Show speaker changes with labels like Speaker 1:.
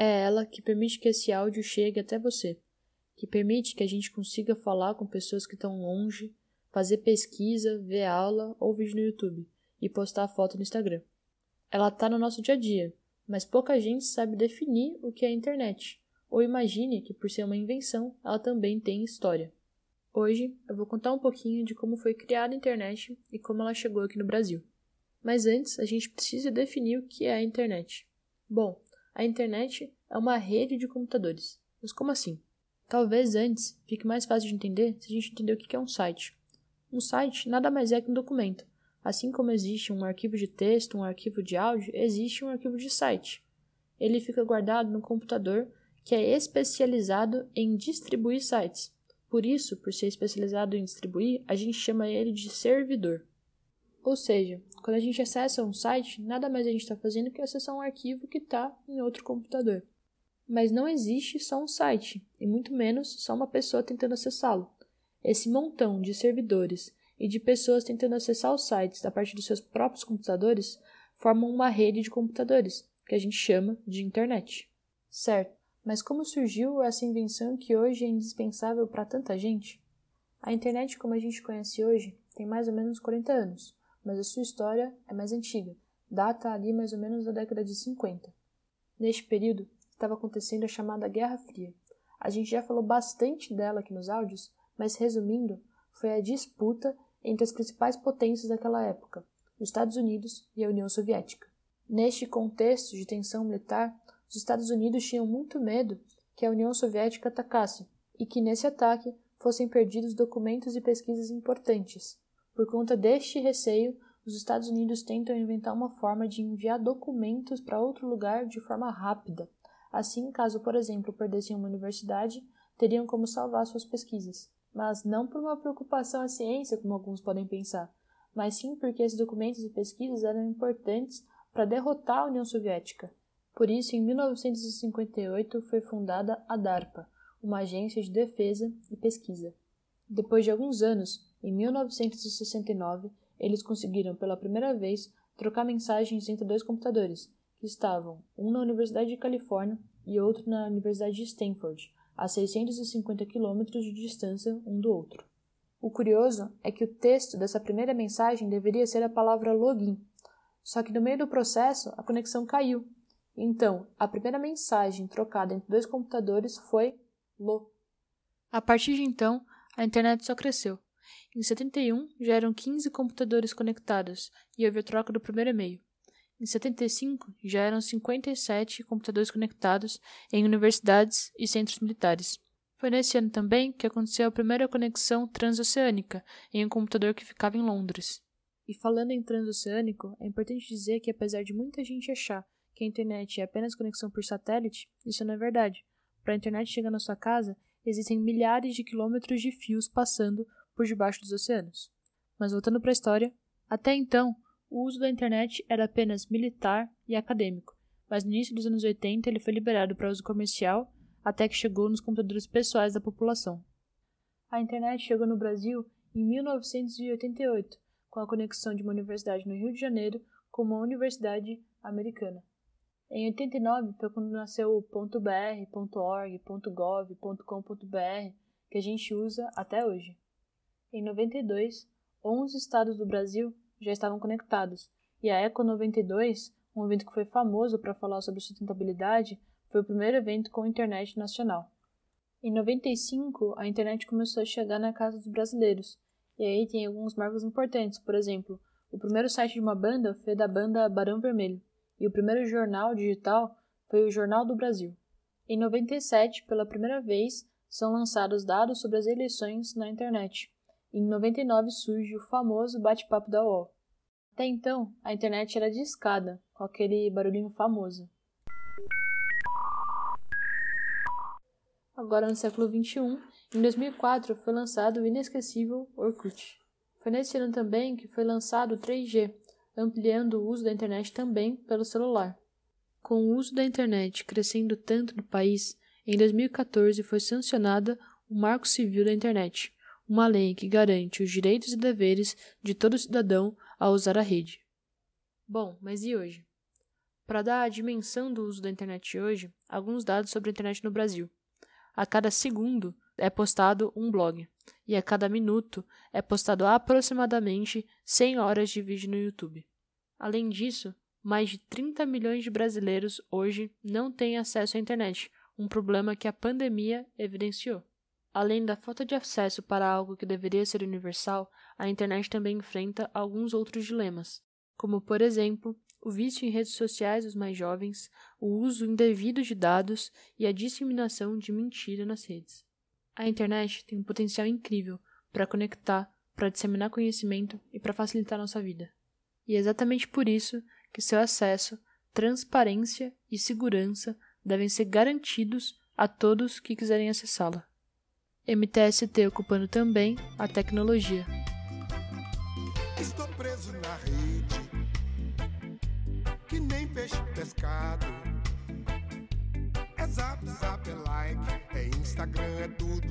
Speaker 1: É ela que permite que esse áudio chegue até você, que permite que a gente consiga falar com pessoas que estão longe, fazer pesquisa, ver aula ou vídeo no YouTube e postar foto no Instagram. Ela está no nosso dia a dia, mas pouca gente sabe definir o que é a internet, ou imagine que por ser uma invenção, ela também tem história. Hoje eu vou contar um pouquinho de como foi criada a internet e como ela chegou aqui no Brasil. Mas antes, a gente precisa definir o que é a internet. Bom, a internet é uma rede de computadores. Mas como assim? Talvez antes fique mais fácil de entender se a gente entender o que é um site. Um site nada mais é que um documento. Assim como existe um arquivo de texto, um arquivo de áudio, existe um arquivo de site. Ele fica guardado no computador que é especializado em distribuir sites. Por isso, por ser especializado em distribuir, a gente chama ele de servidor. Ou seja, quando a gente acessa um site, nada mais a gente está fazendo que acessar um arquivo que está em outro computador. Mas não existe só um site, e muito menos só uma pessoa tentando acessá-lo. Esse montão de servidores e de pessoas tentando acessar os sites a partir dos seus próprios computadores formam uma rede de computadores, que a gente chama de internet. Certo, mas como surgiu essa invenção que hoje é indispensável para tanta gente? A internet, como a gente conhece hoje, tem mais ou menos 40 anos, mas a sua história é mais antiga, data ali mais ou menos da década de 50. Neste período, estava acontecendo a chamada Guerra Fria. A gente já falou bastante dela aqui nos áudios, mas resumindo, foi a disputa entre as principais potências daquela época, os Estados Unidos e a União Soviética. Neste contexto de tensão militar, os Estados Unidos tinham muito medo que a União Soviética atacasse e que nesse ataque fossem perdidos documentos e pesquisas importantes. Por conta deste receio, os Estados Unidos tentam inventar uma forma de enviar documentos para outro lugar de forma rápida. Assim, caso, por exemplo, perdessem uma universidade, teriam como salvar suas pesquisas mas não por uma preocupação à ciência, como alguns podem pensar, mas sim porque esses documentos e pesquisas eram importantes para derrotar a União Soviética. Por isso, em 1958 foi fundada a DARPA, uma agência de defesa e pesquisa. Depois de alguns anos, em 1969, eles conseguiram pela primeira vez trocar mensagens entre dois computadores, que estavam um na Universidade de Califórnia e outro na Universidade de Stanford, a 650 quilômetros de distância um do outro. O curioso é que o texto dessa primeira mensagem deveria ser a palavra login, só que no meio do processo a conexão caiu. Então, a primeira mensagem trocada entre dois computadores foi lo. A partir de então, a internet só cresceu. Em 71, já eram 15 computadores conectados e houve a troca do primeiro e-mail. Em 75, já eram 57 computadores conectados em universidades e centros militares. Foi nesse ano também que aconteceu a primeira conexão transoceânica em um computador que ficava em Londres. E falando em transoceânico, é importante dizer que apesar de muita gente achar que a internet é apenas conexão por satélite, isso não é verdade. Para a internet chegar na sua casa, existem milhares de quilômetros de fios passando por debaixo dos oceanos. Mas voltando para a história, até então, o uso da internet era apenas militar e acadêmico, mas no início dos anos 80 ele foi liberado para uso comercial até que chegou nos computadores pessoais da população. A internet chegou no Brasil em 1988, com a conexão de uma universidade no Rio de Janeiro com uma universidade americana. Em 89 foi quando nasceu o .br, .org, .gov, .com.br, que a gente usa até hoje. Em 92, 11 estados do Brasil já estavam conectados. E a Eco 92, um evento que foi famoso para falar sobre sustentabilidade, foi o primeiro evento com internet nacional. Em 95, a internet começou a chegar na casa dos brasileiros. E aí tem alguns marcos importantes, por exemplo, o primeiro site de uma banda foi da banda Barão Vermelho, e o primeiro jornal digital foi o Jornal do Brasil. Em 97, pela primeira vez, são lançados dados sobre as eleições na internet. Em 99 surge o famoso bate-papo da UOL. Até então, a internet era de escada, com aquele barulhinho famoso. Agora no século XXI, em 2004 foi lançado o inesquecível Orkut. Foi nesse ano também que foi lançado o 3G, ampliando o uso da internet também pelo celular. Com o uso da internet crescendo tanto no país, em 2014 foi sancionada o Marco Civil da Internet, uma lei que garante os direitos e deveres de todo cidadão ao usar a rede. Bom, mas e hoje? Para dar a dimensão do uso da internet hoje, alguns dados sobre a internet no Brasil. A cada segundo é postado um blog, e a cada minuto é postado aproximadamente 100 horas de vídeo no YouTube. Além disso, mais de 30 milhões de brasileiros hoje não têm acesso à internet, um problema que a pandemia evidenciou. Além da falta de acesso para algo que deveria ser universal, a internet também enfrenta alguns outros dilemas, como, por exemplo, o vício em redes sociais dos mais jovens, o uso indevido de dados e a disseminação de mentira nas redes. A internet tem um potencial incrível para conectar, para disseminar conhecimento e para facilitar nossa vida. E é exatamente por isso que seu acesso, transparência e segurança devem ser garantidos a todos que quiserem acessá-la. MTST ocupando também a tecnologia.
Speaker 2: Estou preso na rede, que nem peixe pescado. É zap, zap, é like, é Instagram, é tudo